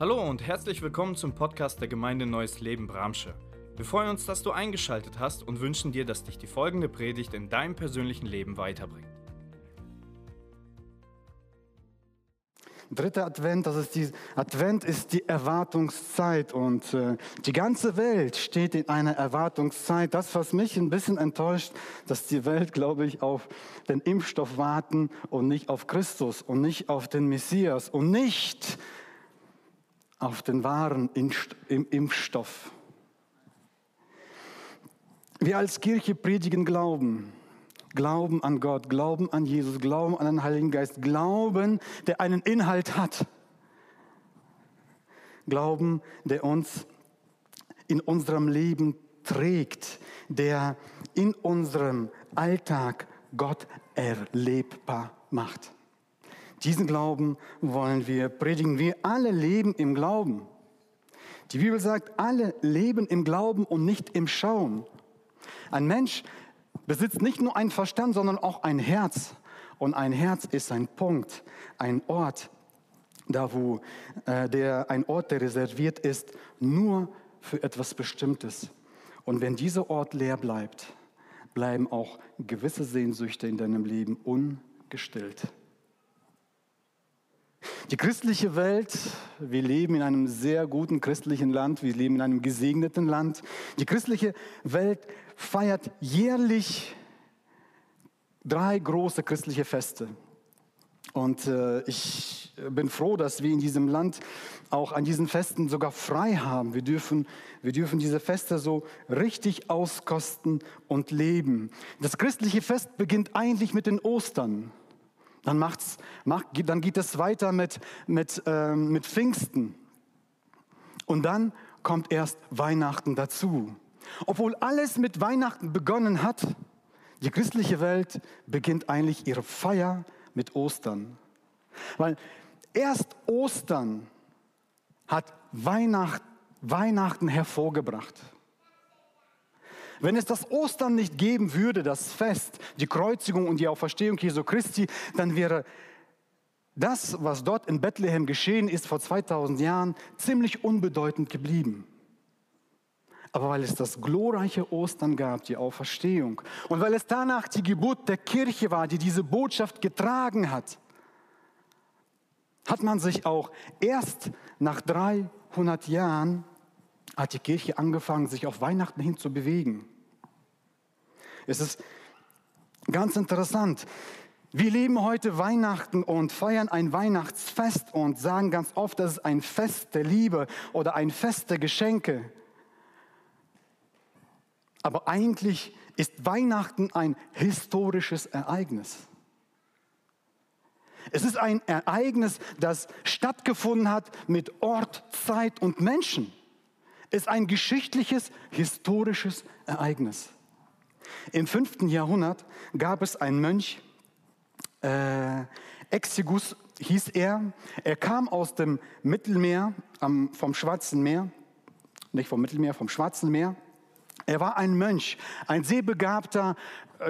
Hallo und herzlich willkommen zum Podcast der Gemeinde Neues Leben Bramsche. Wir freuen uns, dass du eingeschaltet hast und wünschen dir, dass dich die folgende Predigt in deinem persönlichen Leben weiterbringt. Dritter Advent, das ist die, Advent ist die Erwartungszeit und äh, die ganze Welt steht in einer Erwartungszeit. Das, was mich ein bisschen enttäuscht, dass die Welt, glaube ich, auf den Impfstoff warten und nicht auf Christus und nicht auf den Messias und nicht auf den wahren Impfstoff. Wir als Kirche predigen Glauben. Glauben an Gott, Glauben an Jesus, Glauben an den Heiligen Geist, Glauben, der einen Inhalt hat. Glauben, der uns in unserem Leben trägt, der in unserem Alltag Gott erlebbar macht. Diesen Glauben wollen wir predigen. Wir alle leben im Glauben. Die Bibel sagt, alle leben im Glauben und nicht im Schauen. Ein Mensch besitzt nicht nur einen Verstand, sondern auch ein Herz. Und ein Herz ist ein Punkt, ein Ort, da wo äh, der, ein Ort, der reserviert ist, nur für etwas Bestimmtes. Und wenn dieser Ort leer bleibt, bleiben auch gewisse Sehnsüchte in deinem Leben ungestillt. Die christliche Welt, wir leben in einem sehr guten christlichen Land, wir leben in einem gesegneten Land. Die christliche Welt feiert jährlich drei große christliche Feste. Und äh, ich bin froh, dass wir in diesem Land auch an diesen Festen sogar frei haben. Wir dürfen, wir dürfen diese Feste so richtig auskosten und leben. Das christliche Fest beginnt eigentlich mit den Ostern. Dann, macht's, macht, dann geht es weiter mit, mit, ähm, mit Pfingsten. Und dann kommt erst Weihnachten dazu. Obwohl alles mit Weihnachten begonnen hat, die christliche Welt beginnt eigentlich ihre Feier mit Ostern. Weil erst Ostern hat Weihnacht, Weihnachten hervorgebracht. Wenn es das Ostern nicht geben würde, das Fest, die Kreuzigung und die Auferstehung Jesu Christi, dann wäre das, was dort in Bethlehem geschehen ist vor 2000 Jahren, ziemlich unbedeutend geblieben. Aber weil es das glorreiche Ostern gab, die Auferstehung, und weil es danach die Geburt der Kirche war, die diese Botschaft getragen hat, hat man sich auch erst nach 300 Jahren hat die Kirche angefangen, sich auf Weihnachten hin zu bewegen. Es ist ganz interessant. Wir leben heute Weihnachten und feiern ein Weihnachtsfest und sagen ganz oft, das ist ein Fest der Liebe oder ein Fest der Geschenke. Aber eigentlich ist Weihnachten ein historisches Ereignis. Es ist ein Ereignis, das stattgefunden hat mit Ort, Zeit und Menschen ist ein geschichtliches, historisches Ereignis. Im 5. Jahrhundert gab es einen Mönch, äh, Exigus hieß er. Er kam aus dem Mittelmeer, am, vom Schwarzen Meer, nicht vom Mittelmeer, vom Schwarzen Meer. Er war ein Mönch, ein sehbegabter,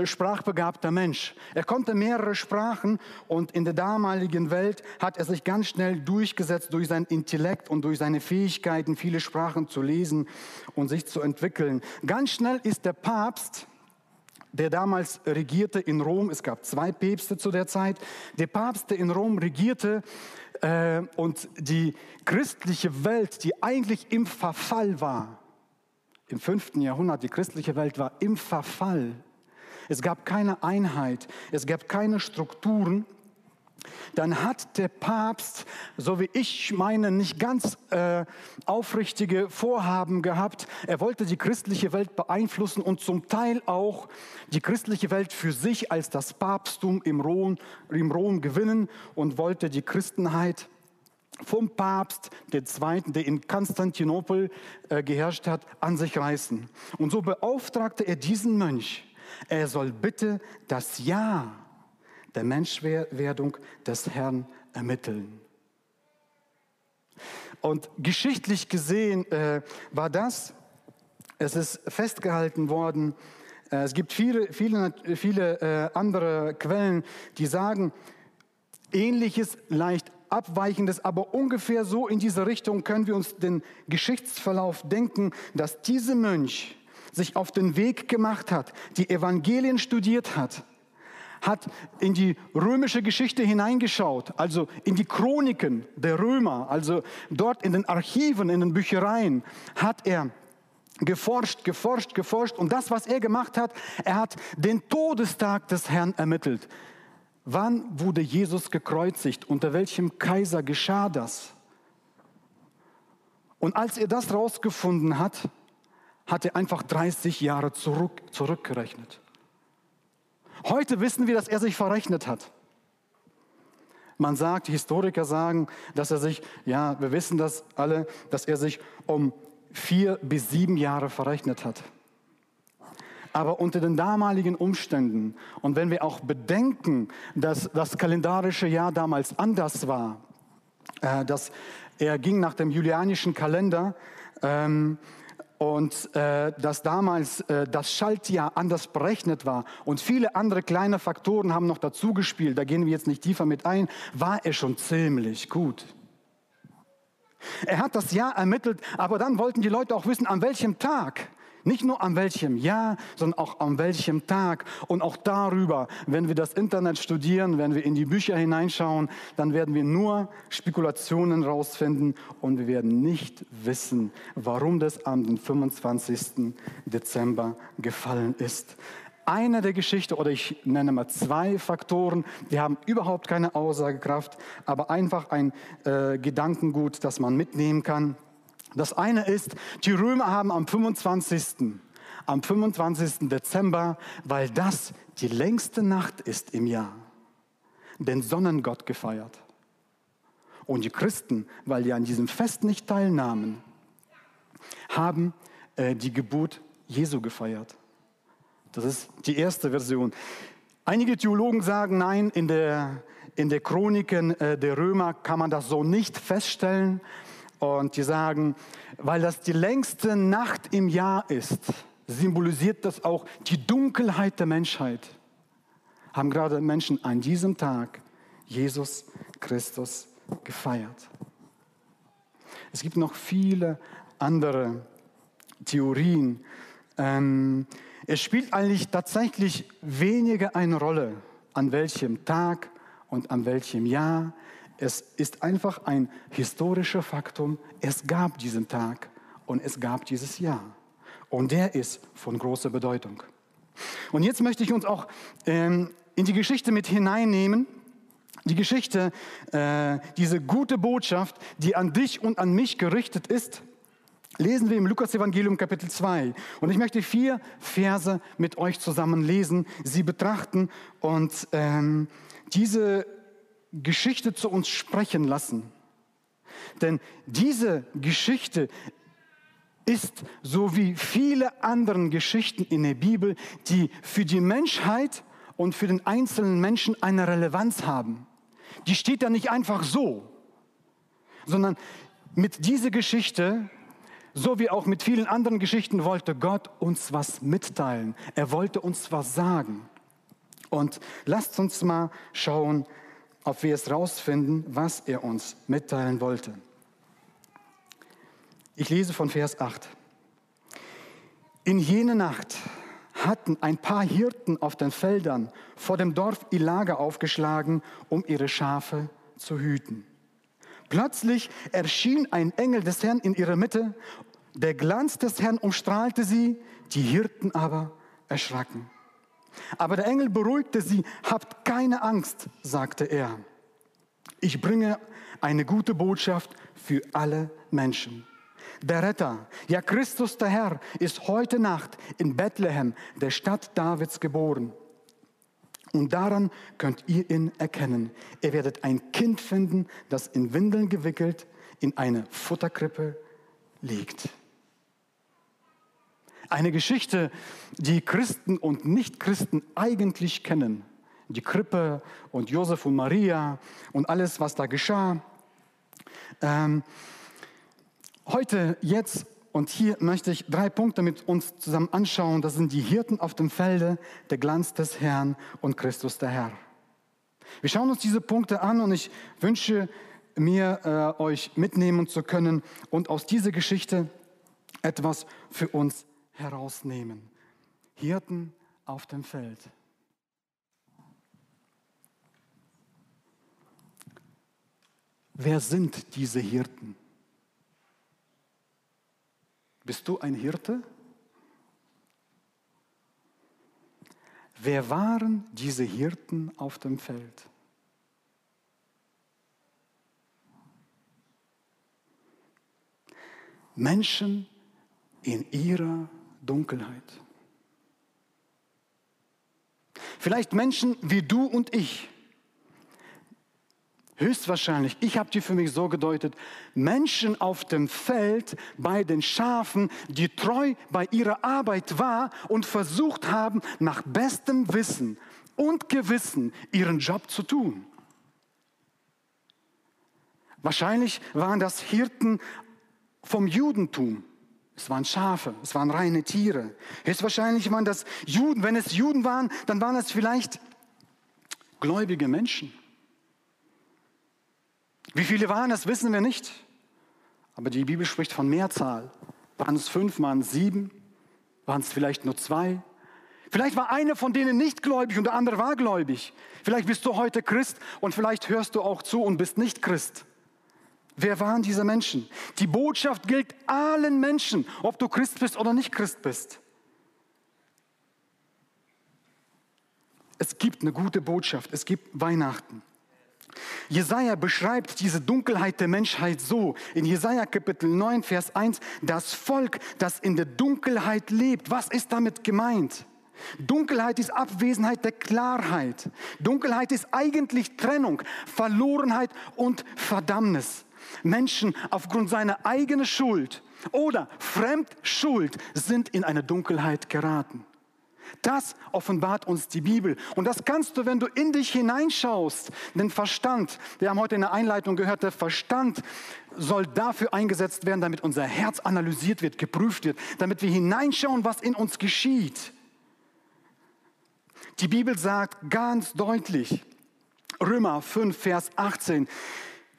sprachbegabter Mensch. Er konnte mehrere Sprachen und in der damaligen Welt hat er sich ganz schnell durchgesetzt durch sein Intellekt und durch seine Fähigkeiten, viele Sprachen zu lesen und sich zu entwickeln. Ganz schnell ist der Papst, der damals regierte in Rom, es gab zwei Päpste zu der Zeit, der Papst, der in Rom regierte äh, und die christliche Welt, die eigentlich im Verfall war, im fünften Jahrhundert, die christliche Welt war im Verfall. Es gab keine Einheit, es gab keine Strukturen. Dann hat der Papst, so wie ich meine, nicht ganz äh, aufrichtige Vorhaben gehabt. Er wollte die christliche Welt beeinflussen und zum Teil auch die christliche Welt für sich als das Papsttum im Rom, im Rom gewinnen und wollte die Christenheit vom Papst der Zweiten, der in Konstantinopel äh, geherrscht hat, an sich reißen. Und so beauftragte er diesen Mönch, er soll bitte das Ja der Menschwerdung des Herrn ermitteln. Und geschichtlich gesehen äh, war das, es ist festgehalten worden, äh, es gibt viele, viele, viele äh, andere Quellen, die sagen, ähnliches leicht Abweichendes, aber ungefähr so in diese Richtung können wir uns den Geschichtsverlauf denken, dass dieser Mönch sich auf den Weg gemacht hat, die Evangelien studiert hat, hat in die römische Geschichte hineingeschaut, also in die Chroniken der Römer, also dort in den Archiven, in den Büchereien, hat er geforscht, geforscht, geforscht. Und das, was er gemacht hat, er hat den Todestag des Herrn ermittelt. Wann wurde Jesus gekreuzigt? Unter welchem Kaiser geschah das? Und als er das rausgefunden hat, hat er einfach 30 Jahre zurück, zurückgerechnet. Heute wissen wir, dass er sich verrechnet hat. Man sagt, Historiker sagen, dass er sich, ja, wir wissen das alle, dass er sich um vier bis sieben Jahre verrechnet hat. Aber unter den damaligen Umständen und wenn wir auch bedenken, dass das kalendarische Jahr damals anders war, äh, dass er ging nach dem julianischen Kalender ähm, und äh, dass damals äh, das Schaltjahr anders berechnet war und viele andere kleine Faktoren haben noch dazu gespielt, da gehen wir jetzt nicht tiefer mit ein, war er schon ziemlich gut. Er hat das Jahr ermittelt, aber dann wollten die Leute auch wissen, an welchem Tag. Nicht nur an welchem Jahr, sondern auch an welchem Tag. Und auch darüber, wenn wir das Internet studieren, wenn wir in die Bücher hineinschauen, dann werden wir nur Spekulationen rausfinden und wir werden nicht wissen, warum das am 25. Dezember gefallen ist eine der Geschichte, oder ich nenne mal zwei Faktoren, die haben überhaupt keine Aussagekraft, aber einfach ein äh, Gedankengut, das man mitnehmen kann. Das eine ist, die Römer haben am 25. am 25. Dezember, weil das die längste Nacht ist im Jahr, den Sonnengott gefeiert. Und die Christen, weil die an diesem Fest nicht teilnahmen, haben äh, die Geburt Jesu gefeiert. Das ist die erste Version. Einige Theologen sagen, nein, in der, in der Chroniken äh, der Römer kann man das so nicht feststellen. Und die sagen, weil das die längste Nacht im Jahr ist, symbolisiert das auch die Dunkelheit der Menschheit. Haben gerade Menschen an diesem Tag Jesus Christus gefeiert. Es gibt noch viele andere Theorien. Ähm, es spielt eigentlich tatsächlich weniger eine Rolle, an welchem Tag und an welchem Jahr. Es ist einfach ein historischer Faktum. Es gab diesen Tag und es gab dieses Jahr. Und der ist von großer Bedeutung. Und jetzt möchte ich uns auch ähm, in die Geschichte mit hineinnehmen. Die Geschichte, äh, diese gute Botschaft, die an dich und an mich gerichtet ist lesen wir im Lukas-Evangelium Kapitel 2. Und ich möchte vier Verse mit euch zusammen lesen, sie betrachten und ähm, diese Geschichte zu uns sprechen lassen. Denn diese Geschichte ist so wie viele andere Geschichten in der Bibel, die für die Menschheit und für den einzelnen Menschen eine Relevanz haben. Die steht da nicht einfach so, sondern mit dieser Geschichte so wie auch mit vielen anderen Geschichten wollte Gott uns was mitteilen. Er wollte uns was sagen. Und lasst uns mal schauen, ob wir es rausfinden, was er uns mitteilen wollte. Ich lese von Vers 8. In jene Nacht hatten ein paar Hirten auf den Feldern vor dem Dorf ihr Lager aufgeschlagen, um ihre Schafe zu hüten. Plötzlich erschien ein Engel des Herrn in ihrer Mitte. Der Glanz des Herrn umstrahlte sie, die Hirten aber erschraken. Aber der Engel beruhigte sie, habt keine Angst, sagte er. Ich bringe eine gute Botschaft für alle Menschen. Der Retter, ja Christus der Herr, ist heute Nacht in Bethlehem, der Stadt Davids, geboren. Und daran könnt ihr ihn erkennen. Ihr werdet ein Kind finden, das in Windeln gewickelt in eine Futterkrippe liegt. Eine Geschichte, die Christen und Nichtchristen eigentlich kennen. Die Krippe und Josef und Maria und alles, was da geschah. Ähm, heute, jetzt und hier möchte ich drei Punkte mit uns zusammen anschauen. Das sind die Hirten auf dem Felde, der Glanz des Herrn und Christus der Herr. Wir schauen uns diese Punkte an und ich wünsche mir äh, euch mitnehmen zu können und aus dieser Geschichte etwas für uns herausnehmen. Hirten auf dem Feld. Wer sind diese Hirten? Bist du ein Hirte? Wer waren diese Hirten auf dem Feld? Menschen in ihrer Dunkelheit. Vielleicht Menschen wie du und ich. Höchstwahrscheinlich, ich habe die für mich so gedeutet, Menschen auf dem Feld bei den Schafen, die treu bei ihrer Arbeit war und versucht haben, nach bestem Wissen und Gewissen ihren Job zu tun. Wahrscheinlich waren das Hirten vom Judentum. Es waren Schafe, es waren reine Tiere. Höchstwahrscheinlich waren das Juden. Wenn es Juden waren, dann waren es vielleicht gläubige Menschen. Wie viele waren es, wissen wir nicht. Aber die Bibel spricht von Mehrzahl. Waren es fünf, waren es sieben? Waren es vielleicht nur zwei? Vielleicht war einer von denen nicht gläubig und der andere war gläubig. Vielleicht bist du heute Christ und vielleicht hörst du auch zu und bist nicht Christ. Wer waren diese Menschen? Die Botschaft gilt allen Menschen, ob du Christ bist oder nicht Christ bist. Es gibt eine gute Botschaft, es gibt Weihnachten. Jesaja beschreibt diese Dunkelheit der Menschheit so. In Jesaja Kapitel 9, Vers 1, das Volk, das in der Dunkelheit lebt. Was ist damit gemeint? Dunkelheit ist Abwesenheit der Klarheit. Dunkelheit ist eigentlich Trennung, Verlorenheit und Verdammnis. Menschen aufgrund seiner eigenen Schuld oder Fremdschuld sind in eine Dunkelheit geraten. Das offenbart uns die Bibel. Und das kannst du, wenn du in dich hineinschaust. Den Verstand, wir haben heute in der Einleitung gehört, der Verstand soll dafür eingesetzt werden, damit unser Herz analysiert wird, geprüft wird, damit wir hineinschauen, was in uns geschieht. Die Bibel sagt ganz deutlich, Römer 5, Vers 18,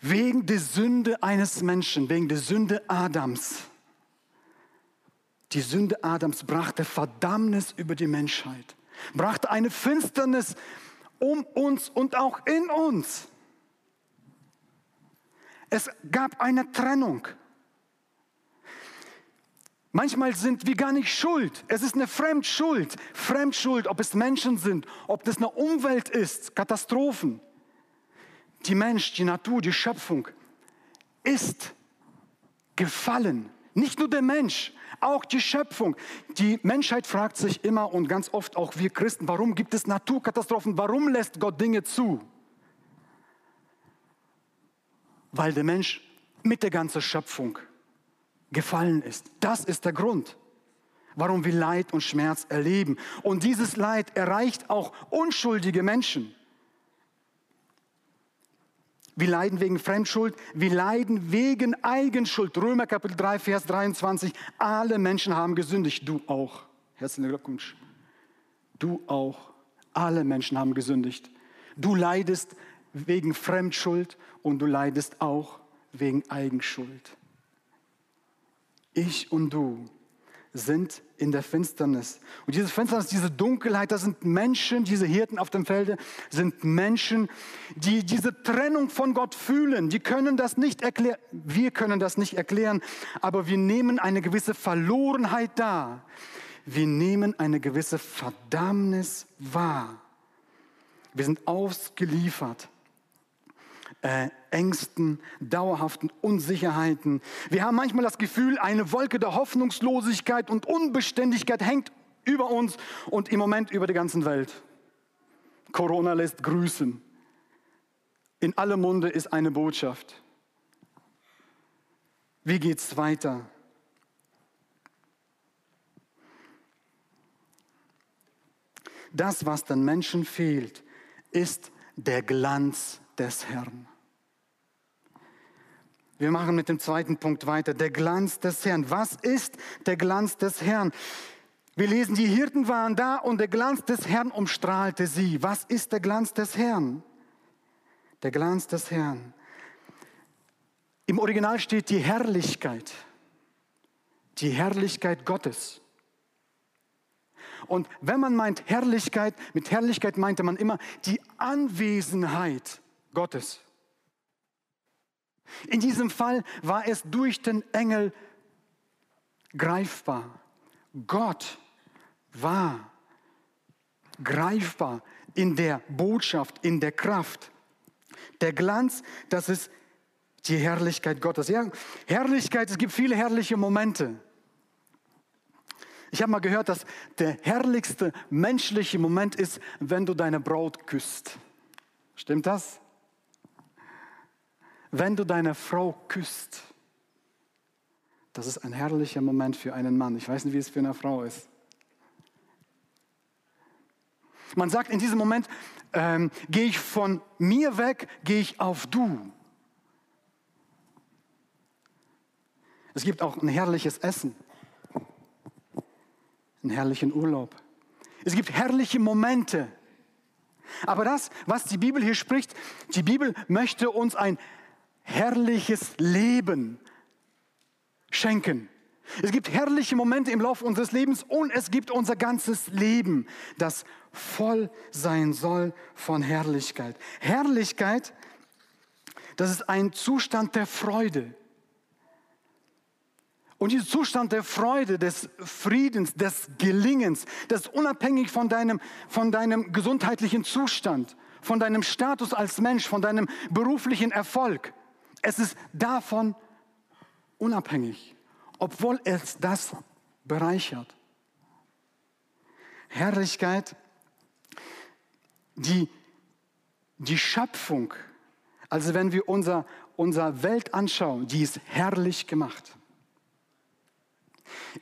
wegen der Sünde eines Menschen, wegen der Sünde Adams. Die Sünde Adams brachte Verdammnis über die Menschheit, brachte eine Finsternis um uns und auch in uns. Es gab eine Trennung. Manchmal sind wir gar nicht schuld. Es ist eine Fremdschuld. Fremdschuld, ob es Menschen sind, ob das eine Umwelt ist, Katastrophen die Mensch, die Natur, die Schöpfung ist gefallen. Nicht nur der Mensch, auch die Schöpfung. Die Menschheit fragt sich immer und ganz oft auch wir Christen, warum gibt es Naturkatastrophen? Warum lässt Gott Dinge zu? Weil der Mensch mit der ganzen Schöpfung gefallen ist. Das ist der Grund, warum wir Leid und Schmerz erleben. Und dieses Leid erreicht auch unschuldige Menschen. Wir leiden wegen Fremdschuld, wir leiden wegen Eigenschuld. Römer Kapitel 3, Vers 23. Alle Menschen haben gesündigt, du auch. Herzlichen Glückwunsch. Du auch. Alle Menschen haben gesündigt. Du leidest wegen Fremdschuld und du leidest auch wegen Eigenschuld. Ich und du sind in der Finsternis. Und diese Finsternis, diese Dunkelheit, das sind Menschen, diese Hirten auf dem Felde, sind Menschen, die diese Trennung von Gott fühlen. Die können das nicht erklären, wir können das nicht erklären, aber wir nehmen eine gewisse Verlorenheit da. Wir nehmen eine gewisse Verdammnis wahr. Wir sind ausgeliefert äh, Ängsten, dauerhaften Unsicherheiten. Wir haben manchmal das Gefühl, eine Wolke der Hoffnungslosigkeit und Unbeständigkeit hängt über uns und im Moment über der ganzen Welt. Corona lässt grüßen. In allem Munde ist eine Botschaft. Wie geht's weiter? Das, was den Menschen fehlt, ist der Glanz des Herrn. Wir machen mit dem zweiten Punkt weiter. Der Glanz des Herrn. Was ist der Glanz des Herrn? Wir lesen, die Hirten waren da und der Glanz des Herrn umstrahlte sie. Was ist der Glanz des Herrn? Der Glanz des Herrn. Im Original steht die Herrlichkeit. Die Herrlichkeit Gottes. Und wenn man meint Herrlichkeit, mit Herrlichkeit meinte man immer die Anwesenheit Gottes. In diesem Fall war es durch den Engel greifbar. Gott war greifbar in der Botschaft, in der Kraft. Der Glanz, das ist die Herrlichkeit Gottes. Ja, Herrlichkeit, es gibt viele herrliche Momente. Ich habe mal gehört, dass der herrlichste menschliche Moment ist, wenn du deine Braut küsst. Stimmt das? Wenn du deine Frau küsst. Das ist ein herrlicher Moment für einen Mann. Ich weiß nicht, wie es für eine Frau ist. Man sagt in diesem Moment, ähm, gehe ich von mir weg, gehe ich auf du. Es gibt auch ein herrliches Essen, einen herrlichen Urlaub. Es gibt herrliche Momente. Aber das, was die Bibel hier spricht, die Bibel möchte uns ein herrliches Leben schenken. Es gibt herrliche Momente im Laufe unseres Lebens und es gibt unser ganzes Leben, das voll sein soll von Herrlichkeit. Herrlichkeit, das ist ein Zustand der Freude. Und dieser Zustand der Freude, des Friedens, des Gelingens, das ist unabhängig von deinem, von deinem gesundheitlichen Zustand, von deinem Status als Mensch, von deinem beruflichen Erfolg. Es ist davon unabhängig obwohl es das bereichert. Herrlichkeit, die, die Schöpfung, also wenn wir unser, unser Welt anschauen, die ist herrlich gemacht.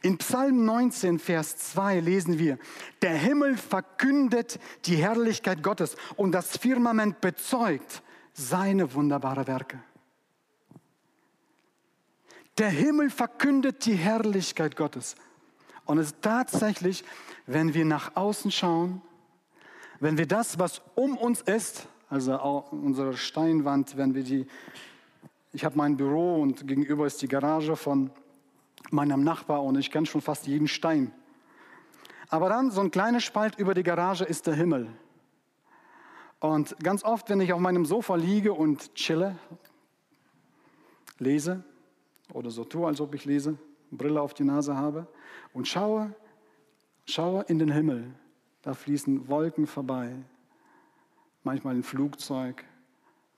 In Psalm 19, Vers 2 lesen wir, der Himmel verkündet die Herrlichkeit Gottes und das Firmament bezeugt seine wunderbaren Werke. Der Himmel verkündet die Herrlichkeit Gottes. Und es ist tatsächlich, wenn wir nach außen schauen, wenn wir das, was um uns ist, also auch unsere Steinwand, wenn wir die, ich habe mein Büro und gegenüber ist die Garage von meinem Nachbar und ich kenne schon fast jeden Stein. Aber dann so ein kleiner Spalt über die Garage ist der Himmel. Und ganz oft, wenn ich auf meinem Sofa liege und chille, lese, oder so tue, als ob ich lese, Brille auf die Nase habe und schaue, schaue in den Himmel. Da fließen Wolken vorbei, manchmal ein Flugzeug,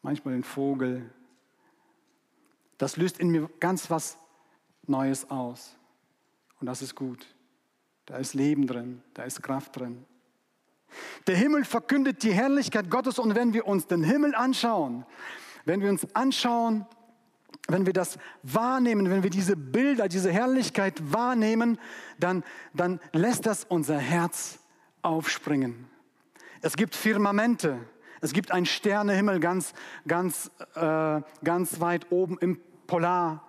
manchmal ein Vogel. Das löst in mir ganz was Neues aus. Und das ist gut. Da ist Leben drin, da ist Kraft drin. Der Himmel verkündet die Herrlichkeit Gottes und wenn wir uns den Himmel anschauen, wenn wir uns anschauen, wenn wir das wahrnehmen, wenn wir diese Bilder, diese Herrlichkeit wahrnehmen, dann, dann lässt das unser Herz aufspringen. Es gibt Firmamente, es gibt einen Sternehimmel ganz, ganz, äh, ganz weit oben im Polar.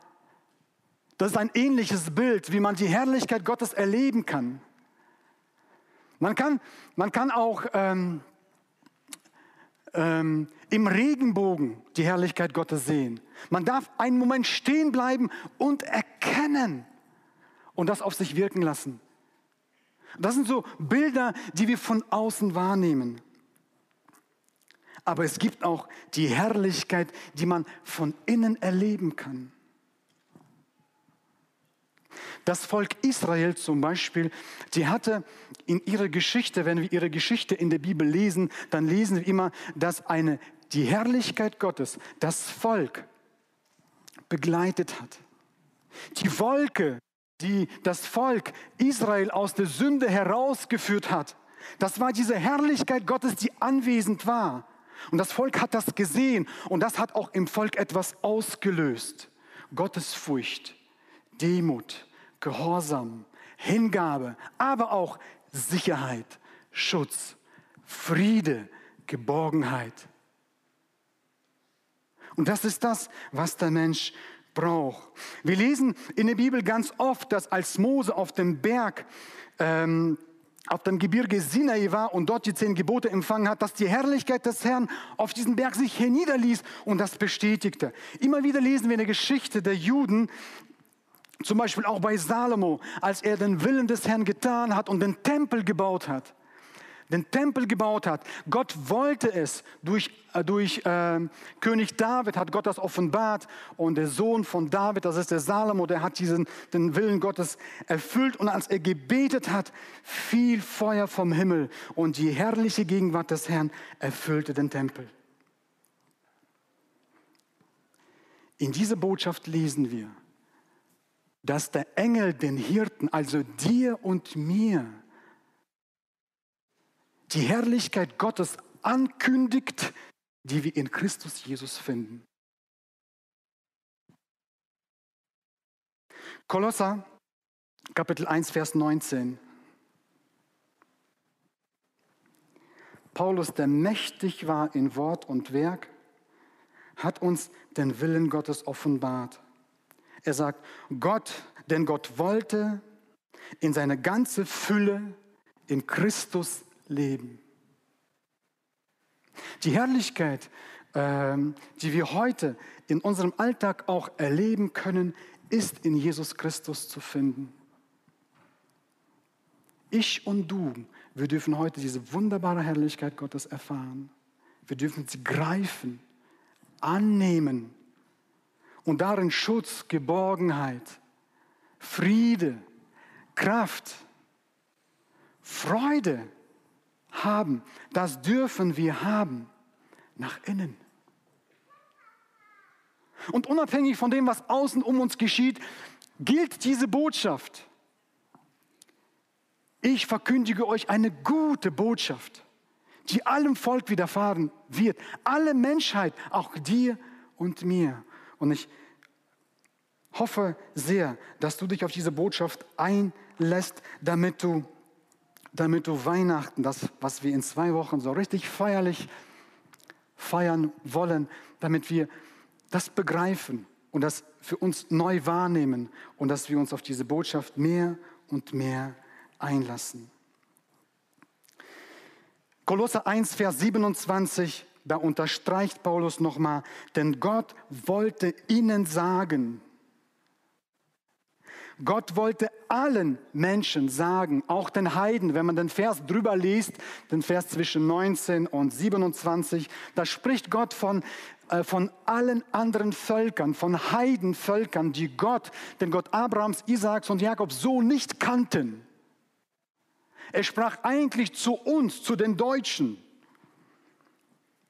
Das ist ein ähnliches Bild, wie man die Herrlichkeit Gottes erleben kann. Man kann, man kann auch ähm, ähm, im Regenbogen die Herrlichkeit Gottes sehen. Man darf einen Moment stehen bleiben und erkennen und das auf sich wirken lassen. Das sind so Bilder, die wir von außen wahrnehmen. Aber es gibt auch die Herrlichkeit, die man von innen erleben kann. Das Volk Israel zum Beispiel, die hatte in ihrer Geschichte, wenn wir ihre Geschichte in der Bibel lesen, dann lesen wir immer, dass eine, die Herrlichkeit Gottes das Volk begleitet hat. Die Wolke, die das Volk Israel aus der Sünde herausgeführt hat, das war diese Herrlichkeit Gottes, die anwesend war. Und das Volk hat das gesehen und das hat auch im Volk etwas ausgelöst. Gottesfurcht, Demut, Gehorsam, Hingabe, aber auch Sicherheit, Schutz, Friede, Geborgenheit. Und das ist das, was der Mensch braucht. Wir lesen in der Bibel ganz oft, dass als Mose auf dem Berg ähm, auf dem Gebirge Sinai war und dort die zehn Gebote empfangen hat, dass die Herrlichkeit des Herrn auf diesen Berg sich herniederließ und das bestätigte. Immer wieder lesen wir in der Geschichte der Juden, zum Beispiel auch bei Salomo, als er den Willen des Herrn getan hat und den Tempel gebaut hat den Tempel gebaut hat. Gott wollte es. Durch, äh, durch äh, König David hat Gott das offenbart. Und der Sohn von David, das ist der Salomo, der hat diesen, den Willen Gottes erfüllt. Und als er gebetet hat, fiel Feuer vom Himmel. Und die herrliche Gegenwart des Herrn erfüllte den Tempel. In dieser Botschaft lesen wir, dass der Engel den Hirten, also dir und mir, die Herrlichkeit Gottes ankündigt, die wir in Christus Jesus finden. Kolosser Kapitel 1, Vers 19. Paulus, der mächtig war in Wort und Werk, hat uns den Willen Gottes offenbart. Er sagt, Gott, denn Gott wollte in seine ganze Fülle in Christus leben. Die Herrlichkeit, ähm, die wir heute in unserem Alltag auch erleben können, ist in Jesus Christus zu finden. Ich und du, wir dürfen heute diese wunderbare Herrlichkeit Gottes erfahren. Wir dürfen sie greifen, annehmen und darin Schutz, Geborgenheit, Friede, Kraft, Freude haben. Das dürfen wir haben nach innen. Und unabhängig von dem, was außen um uns geschieht, gilt diese Botschaft. Ich verkündige euch eine gute Botschaft, die allem Volk widerfahren wird. Alle Menschheit, auch dir und mir. Und ich hoffe sehr, dass du dich auf diese Botschaft einlässt, damit du damit du Weihnachten, das, was wir in zwei Wochen so richtig feierlich feiern wollen, damit wir das begreifen und das für uns neu wahrnehmen und dass wir uns auf diese Botschaft mehr und mehr einlassen. Kolosser 1, Vers 27, da unterstreicht Paulus nochmal, denn Gott wollte ihnen sagen, Gott wollte allen Menschen sagen, auch den Heiden, wenn man den Vers drüber liest, den Vers zwischen 19 und 27, da spricht Gott von, äh, von allen anderen Völkern, von Heidenvölkern, die Gott, den Gott Abrahams, Isaaks und Jakobs so nicht kannten. Er sprach eigentlich zu uns, zu den Deutschen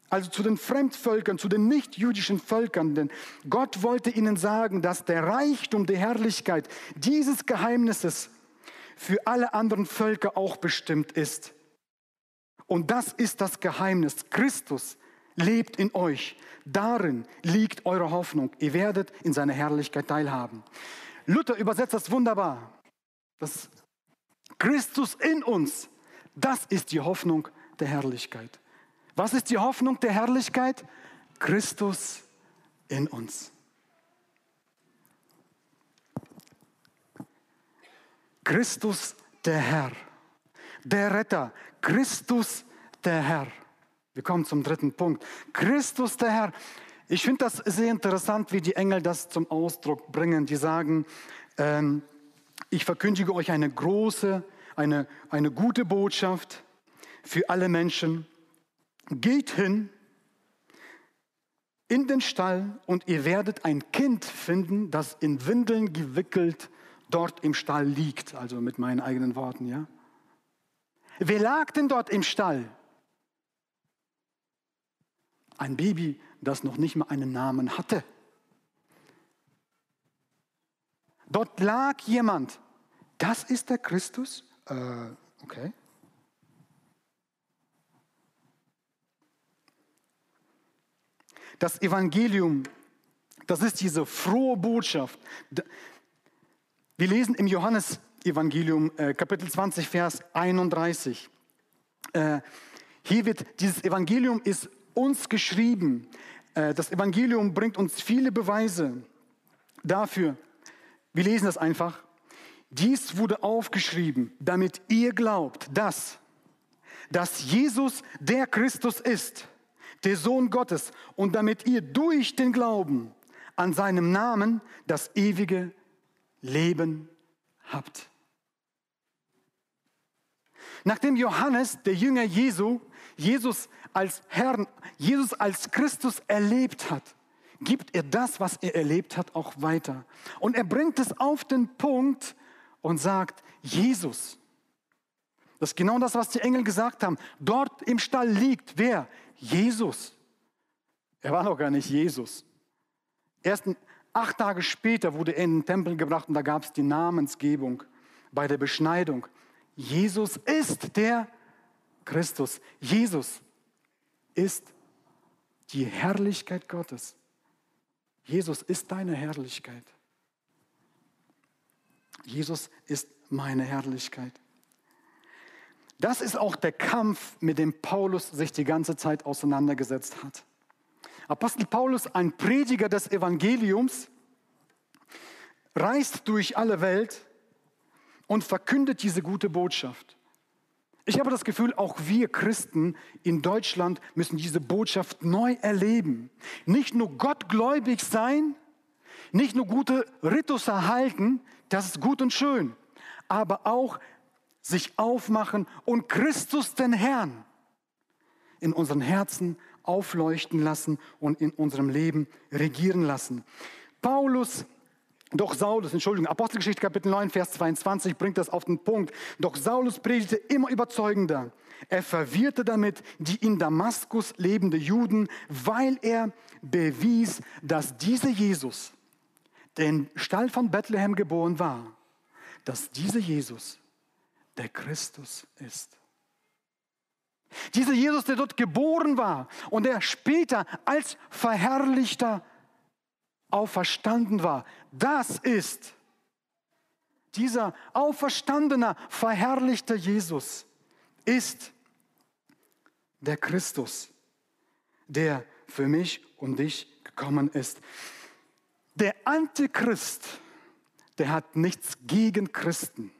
also zu den Fremdvölkern, zu den nichtjüdischen Völkern. Denn Gott wollte ihnen sagen, dass der Reichtum der Herrlichkeit dieses Geheimnisses für alle anderen Völker auch bestimmt ist. Und das ist das Geheimnis. Christus lebt in euch. Darin liegt eure Hoffnung. Ihr werdet in seiner Herrlichkeit teilhaben. Luther übersetzt das wunderbar. Das Christus in uns, das ist die Hoffnung der Herrlichkeit. Was ist die Hoffnung der Herrlichkeit? Christus in uns. Christus der Herr, der Retter, Christus der Herr. Wir kommen zum dritten Punkt. Christus der Herr. Ich finde das sehr interessant, wie die Engel das zum Ausdruck bringen. Die sagen, ähm, ich verkündige euch eine große, eine, eine gute Botschaft für alle Menschen geht hin in den Stall und ihr werdet ein Kind finden, das in Windeln gewickelt dort im Stall liegt. Also mit meinen eigenen Worten, ja. Wer lag denn dort im Stall? Ein Baby, das noch nicht mal einen Namen hatte. Dort lag jemand. Das ist der Christus? Äh, okay. Das Evangelium, das ist diese frohe Botschaft. Wir lesen im Johannesevangelium äh, Kapitel 20, Vers 31. Äh, hier wird, dieses Evangelium ist uns geschrieben. Äh, das Evangelium bringt uns viele Beweise dafür. Wir lesen das einfach. Dies wurde aufgeschrieben, damit ihr glaubt, dass, dass Jesus der Christus ist, der Sohn Gottes, und damit ihr durch den Glauben an seinem Namen das ewige Leben habt. Nachdem Johannes, der Jünger Jesu, Jesus als Herrn, Jesus als Christus erlebt hat, gibt er das, was er erlebt hat, auch weiter. Und er bringt es auf den Punkt und sagt, Jesus, das ist genau das, was die Engel gesagt haben. Dort im Stall liegt wer? Jesus. Er war noch gar nicht Jesus. Erst acht Tage später wurde er in den Tempel gebracht und da gab es die Namensgebung bei der Beschneidung. Jesus ist der Christus. Jesus ist die Herrlichkeit Gottes. Jesus ist deine Herrlichkeit. Jesus ist meine Herrlichkeit. Das ist auch der Kampf, mit dem Paulus sich die ganze Zeit auseinandergesetzt hat. Apostel Paulus, ein Prediger des Evangeliums, reist durch alle Welt und verkündet diese gute Botschaft. Ich habe das Gefühl, auch wir Christen in Deutschland müssen diese Botschaft neu erleben. Nicht nur gottgläubig sein, nicht nur gute Ritus erhalten, das ist gut und schön, aber auch sich aufmachen und Christus den Herrn in unseren Herzen aufleuchten lassen und in unserem Leben regieren lassen. Paulus doch Saulus, Entschuldigung, Apostelgeschichte Kapitel 9, Vers 22 bringt das auf den Punkt. Doch Saulus predigte immer überzeugender. Er verwirrte damit die in Damaskus lebende Juden, weil er bewies, dass dieser Jesus, der im Stall von Bethlehem geboren war, dass dieser Jesus der Christus ist. Dieser Jesus, der dort geboren war und der später als verherrlichter auferstanden war. Das ist dieser auferstandene, verherrlichte Jesus, ist der Christus, der für mich und dich gekommen ist. Der Antichrist, der hat nichts gegen Christen.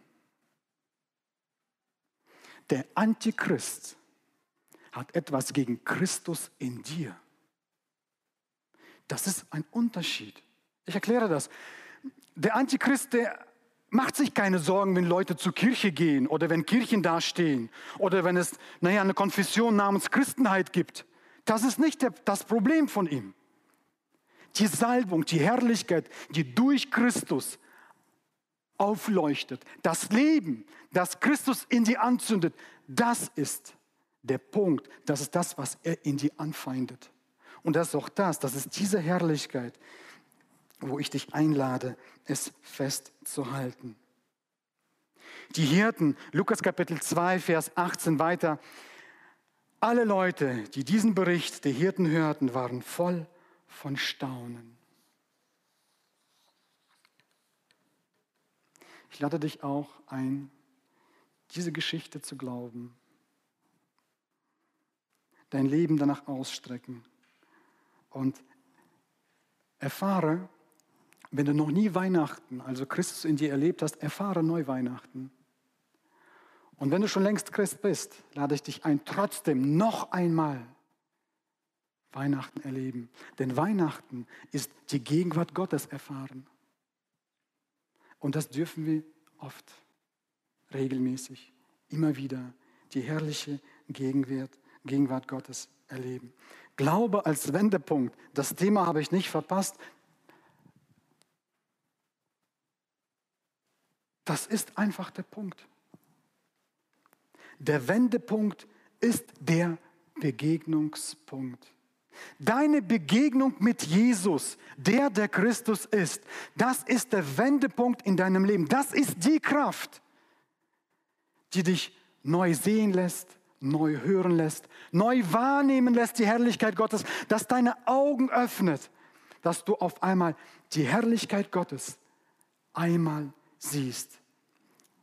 Der Antichrist hat etwas gegen Christus in dir. Das ist ein Unterschied. Ich erkläre das. Der Antichrist, der macht sich keine Sorgen, wenn Leute zur Kirche gehen oder wenn Kirchen dastehen oder wenn es, naja, eine Konfession namens Christenheit gibt. Das ist nicht der, das Problem von ihm. Die Salbung, die Herrlichkeit, die durch Christus aufleuchtet, das Leben, das Christus in die anzündet, das ist der Punkt, das ist das, was er in die anfeindet. Und das ist auch das, das ist diese Herrlichkeit, wo ich dich einlade, es festzuhalten. Die Hirten, Lukas Kapitel 2, Vers 18 weiter, alle Leute, die diesen Bericht der Hirten hörten, waren voll von Staunen. Ich lade dich auch ein, diese Geschichte zu glauben, dein Leben danach ausstrecken und erfahre, wenn du noch nie Weihnachten, also Christus in dir erlebt hast, erfahre neu Weihnachten. Und wenn du schon längst Christ bist, lade ich dich ein, trotzdem noch einmal Weihnachten erleben. Denn Weihnachten ist die Gegenwart Gottes erfahren. Und das dürfen wir oft, regelmäßig, immer wieder, die herrliche Gegenwart, Gegenwart Gottes erleben. Glaube als Wendepunkt. Das Thema habe ich nicht verpasst. Das ist einfach der Punkt. Der Wendepunkt ist der Begegnungspunkt. Deine Begegnung mit Jesus, der der Christus ist, das ist der Wendepunkt in deinem Leben. Das ist die Kraft, die dich neu sehen lässt, neu hören lässt, neu wahrnehmen lässt, die Herrlichkeit Gottes, dass deine Augen öffnet, dass du auf einmal die Herrlichkeit Gottes einmal siehst.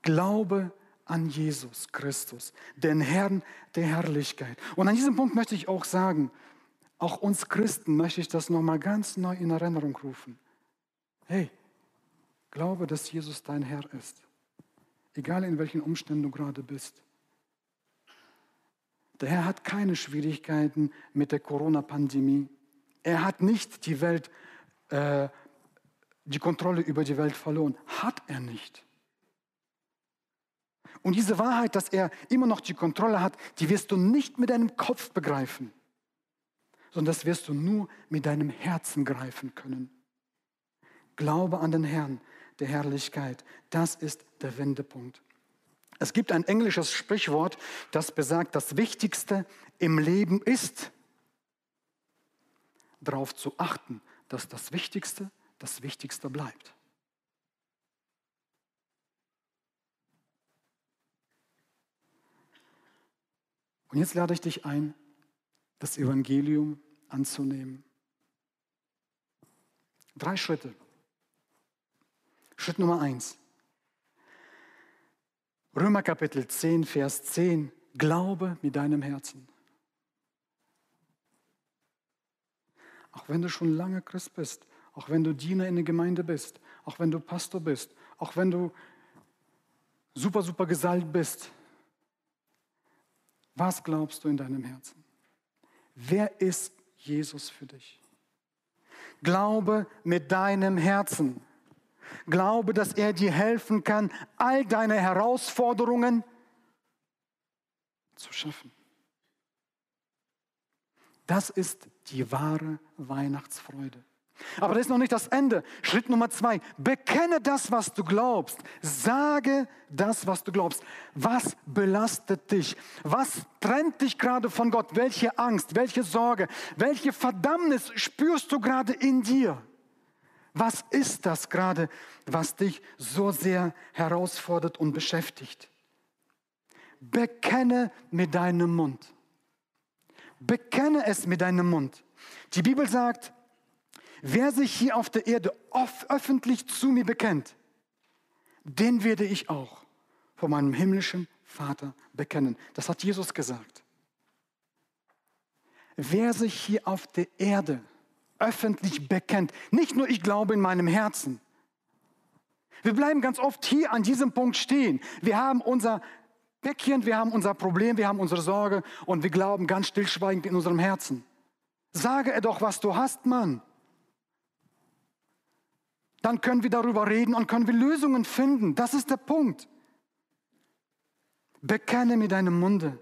Glaube an Jesus Christus, den Herrn der Herrlichkeit. Und an diesem Punkt möchte ich auch sagen, auch uns Christen möchte ich das nochmal ganz neu in Erinnerung rufen. Hey, glaube, dass Jesus dein Herr ist. Egal in welchen Umständen du gerade bist. Der Herr hat keine Schwierigkeiten mit der Corona-Pandemie. Er hat nicht die Welt, äh, die Kontrolle über die Welt verloren. Hat er nicht. Und diese Wahrheit, dass er immer noch die Kontrolle hat, die wirst du nicht mit deinem Kopf begreifen, sondern das wirst du nur mit deinem Herzen greifen können. Glaube an den Herrn der Herrlichkeit, das ist der Wendepunkt. Es gibt ein englisches Sprichwort, das besagt, das Wichtigste im Leben ist, darauf zu achten, dass das Wichtigste das Wichtigste bleibt. Und jetzt lade ich dich ein, das Evangelium anzunehmen. Drei Schritte. Schritt Nummer eins. Römer Kapitel 10, Vers 10. Glaube mit deinem Herzen. Auch wenn du schon lange Christ bist, auch wenn du Diener in der Gemeinde bist, auch wenn du Pastor bist, auch wenn du super, super gesalbt bist, was glaubst du in deinem Herzen? Wer ist Jesus für dich? Glaube mit deinem Herzen. Glaube, dass er dir helfen kann, all deine Herausforderungen zu schaffen. Das ist die wahre Weihnachtsfreude. Aber das ist noch nicht das Ende. Schritt Nummer zwei. Bekenne das, was du glaubst. Sage das, was du glaubst. Was belastet dich? Was trennt dich gerade von Gott? Welche Angst, welche Sorge, welche Verdammnis spürst du gerade in dir? Was ist das gerade, was dich so sehr herausfordert und beschäftigt? Bekenne mit deinem Mund. Bekenne es mit deinem Mund. Die Bibel sagt, Wer sich hier auf der Erde öffentlich zu mir bekennt, den werde ich auch vor meinem himmlischen Vater bekennen. Das hat Jesus gesagt. Wer sich hier auf der Erde öffentlich bekennt, nicht nur ich glaube in meinem Herzen. Wir bleiben ganz oft hier an diesem Punkt stehen. Wir haben unser Päckchen, wir haben unser Problem, wir haben unsere Sorge und wir glauben ganz stillschweigend in unserem Herzen. Sage er doch, was du hast, Mann dann können wir darüber reden und können wir Lösungen finden. Das ist der Punkt. Bekenne mit deinem Munde.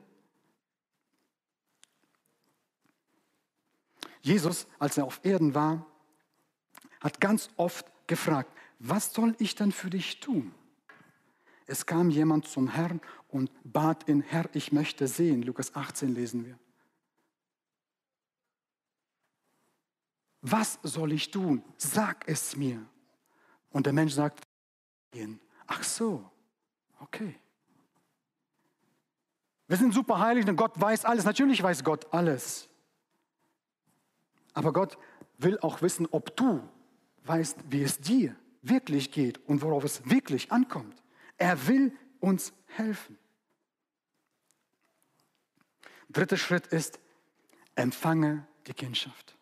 Jesus, als er auf Erden war, hat ganz oft gefragt, was soll ich denn für dich tun? Es kam jemand zum Herrn und bat ihn, Herr, ich möchte sehen. Lukas 18 lesen wir. Was soll ich tun? Sag es mir. Und der Mensch sagt, ach so, okay. Wir sind super heilig und Gott weiß alles. Natürlich weiß Gott alles. Aber Gott will auch wissen, ob du weißt, wie es dir wirklich geht und worauf es wirklich ankommt. Er will uns helfen. Dritter Schritt ist, empfange die Kindschaft.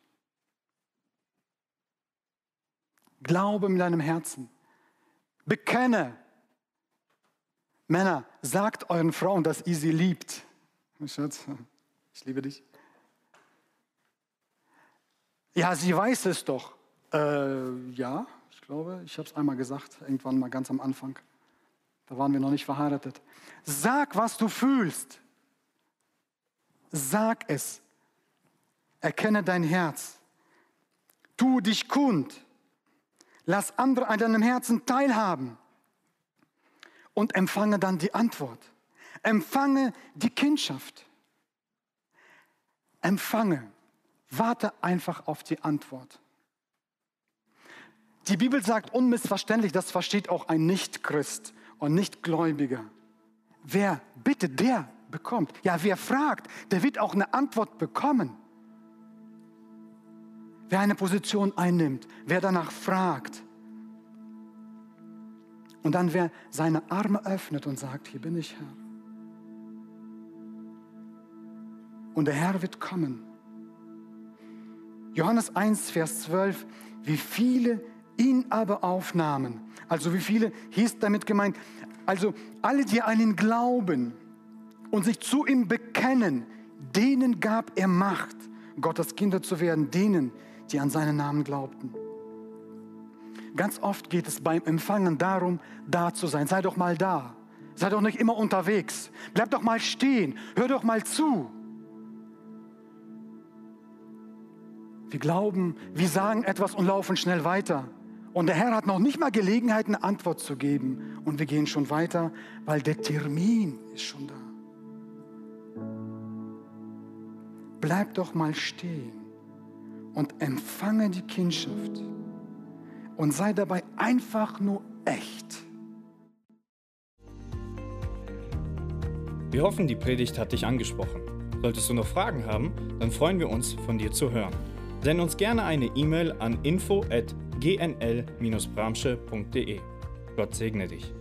Glaube mit deinem Herzen. Bekenne. Männer, sagt euren Frauen, dass ihr sie liebt. Schatz, ich liebe dich. Ja, sie weiß es doch. Äh, ja, ich glaube, ich habe es einmal gesagt, irgendwann mal ganz am Anfang. Da waren wir noch nicht verheiratet. Sag, was du fühlst. Sag es. Erkenne dein Herz. Tu dich kund. Lass andere an deinem Herzen teilhaben und empfange dann die Antwort. Empfange die Kindschaft. Empfange. Warte einfach auf die Antwort. Die Bibel sagt unmissverständlich, das versteht auch ein Nichtchrist und Nichtgläubiger. Wer bittet, der bekommt. Ja, wer fragt, der wird auch eine Antwort bekommen. Wer eine Position einnimmt, wer danach fragt. Und dann wer seine Arme öffnet und sagt, hier bin ich Herr. Und der Herr wird kommen. Johannes 1, Vers 12, wie viele ihn aber aufnahmen. Also wie viele hieß damit gemeint, Also alle, die an ihn glauben und sich zu ihm bekennen, denen gab er Macht, Gottes Kinder zu werden, denen, die an seinen Namen glaubten. Ganz oft geht es beim Empfangen darum, da zu sein. Sei doch mal da. Sei doch nicht immer unterwegs. Bleib doch mal stehen. Hör doch mal zu. Wir glauben, wir sagen etwas und laufen schnell weiter. Und der Herr hat noch nicht mal Gelegenheit, eine Antwort zu geben. Und wir gehen schon weiter, weil der Termin ist schon da. Bleib doch mal stehen und empfange die Kindschaft und sei dabei einfach nur echt. Wir hoffen, die Predigt hat dich angesprochen. Solltest du noch Fragen haben, dann freuen wir uns, von dir zu hören. Send uns gerne eine E-Mail an info@gnl-bramsche.de. Gott segne dich.